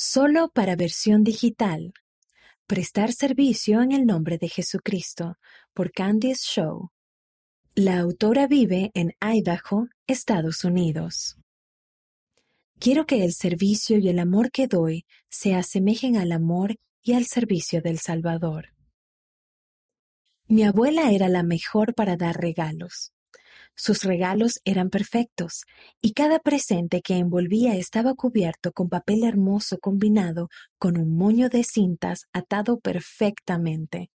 Solo para versión digital. Prestar servicio en el nombre de Jesucristo por Candice Show. La autora vive en Idaho, Estados Unidos. Quiero que el servicio y el amor que doy se asemejen al amor y al servicio del Salvador. Mi abuela era la mejor para dar regalos. Sus regalos eran perfectos, y cada presente que envolvía estaba cubierto con papel hermoso combinado con un moño de cintas atado perfectamente.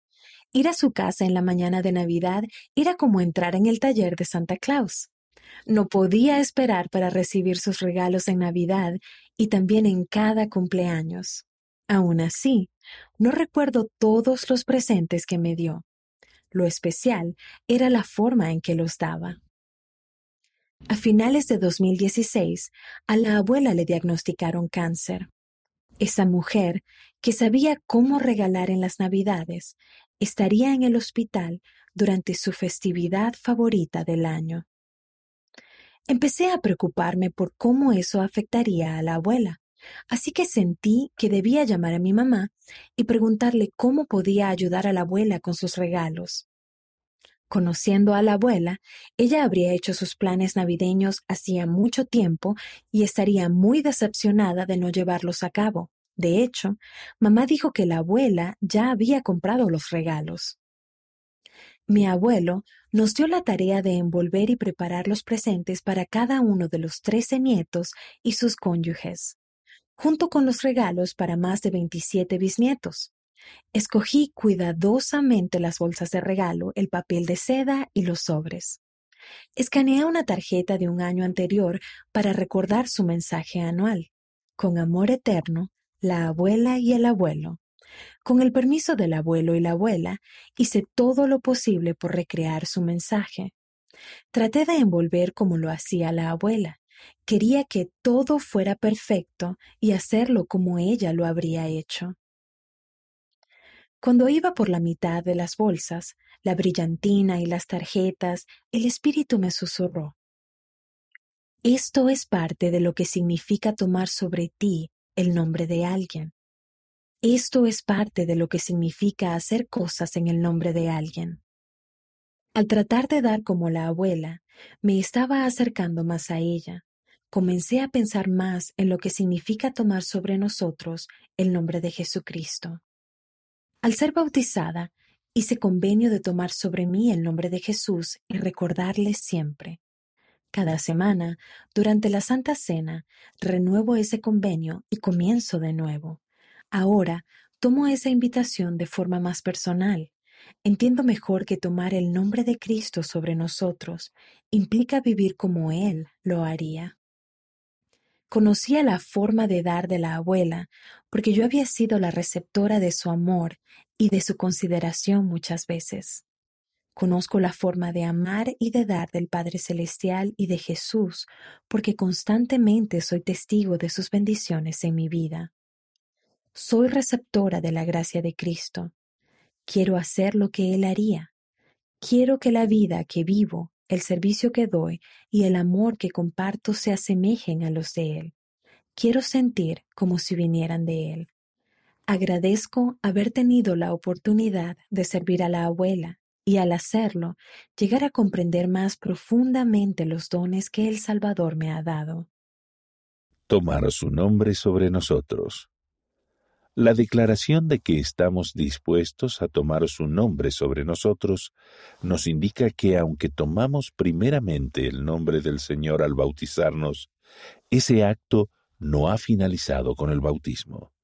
Ir a su casa en la mañana de Navidad era como entrar en el taller de Santa Claus. No podía esperar para recibir sus regalos en Navidad y también en cada cumpleaños. Aún así, no recuerdo todos los presentes que me dio. Lo especial era la forma en que los daba. A finales de 2016, a la abuela le diagnosticaron cáncer. Esa mujer, que sabía cómo regalar en las Navidades, estaría en el hospital durante su festividad favorita del año. Empecé a preocuparme por cómo eso afectaría a la abuela, así que sentí que debía llamar a mi mamá y preguntarle cómo podía ayudar a la abuela con sus regalos. Conociendo a la abuela, ella habría hecho sus planes navideños hacía mucho tiempo y estaría muy decepcionada de no llevarlos a cabo. De hecho, mamá dijo que la abuela ya había comprado los regalos. Mi abuelo nos dio la tarea de envolver y preparar los presentes para cada uno de los trece nietos y sus cónyuges, junto con los regalos para más de veintisiete bisnietos. Escogí cuidadosamente las bolsas de regalo, el papel de seda y los sobres. Escaneé una tarjeta de un año anterior para recordar su mensaje anual. Con amor eterno, la abuela y el abuelo. Con el permiso del abuelo y la abuela, hice todo lo posible por recrear su mensaje. Traté de envolver como lo hacía la abuela. Quería que todo fuera perfecto y hacerlo como ella lo habría hecho. Cuando iba por la mitad de las bolsas, la brillantina y las tarjetas, el espíritu me susurró. Esto es parte de lo que significa tomar sobre ti el nombre de alguien. Esto es parte de lo que significa hacer cosas en el nombre de alguien. Al tratar de dar como la abuela, me estaba acercando más a ella. Comencé a pensar más en lo que significa tomar sobre nosotros el nombre de Jesucristo. Al ser bautizada, hice convenio de tomar sobre mí el nombre de Jesús y recordarle siempre. Cada semana, durante la Santa Cena, renuevo ese convenio y comienzo de nuevo. Ahora tomo esa invitación de forma más personal. Entiendo mejor que tomar el nombre de Cristo sobre nosotros implica vivir como Él lo haría. Conocía la forma de dar de la abuela, porque yo había sido la receptora de su amor y de su consideración muchas veces. Conozco la forma de amar y de dar del Padre Celestial y de Jesús, porque constantemente soy testigo de sus bendiciones en mi vida. Soy receptora de la gracia de Cristo. Quiero hacer lo que Él haría. Quiero que la vida que vivo el servicio que doy y el amor que comparto se asemejen a los de Él. Quiero sentir como si vinieran de Él. Agradezco haber tenido la oportunidad de servir a la abuela y al hacerlo llegar a comprender más profundamente los dones que el Salvador me ha dado. Tomar su nombre sobre nosotros. La declaración de que estamos dispuestos a tomar su nombre sobre nosotros nos indica que aunque tomamos primeramente el nombre del Señor al bautizarnos, ese acto no ha finalizado con el bautismo.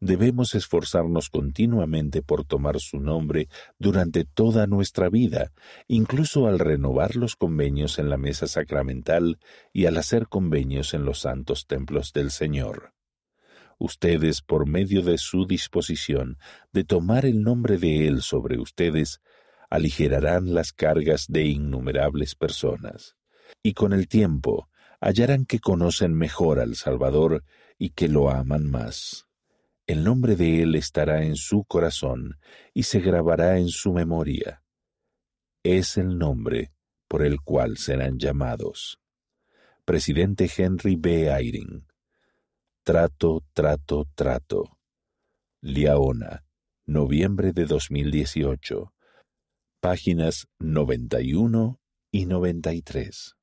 Debemos esforzarnos continuamente por tomar su nombre durante toda nuestra vida, incluso al renovar los convenios en la mesa sacramental y al hacer convenios en los santos templos del Señor ustedes, por medio de su disposición de tomar el nombre de Él sobre ustedes, aligerarán las cargas de innumerables personas, y con el tiempo hallarán que conocen mejor al Salvador y que lo aman más. El nombre de Él estará en su corazón y se grabará en su memoria. Es el nombre por el cual serán llamados. Presidente Henry B. Eyring Trato, trato, trato. Liaona, noviembre de 2018. Páginas 91 y 93.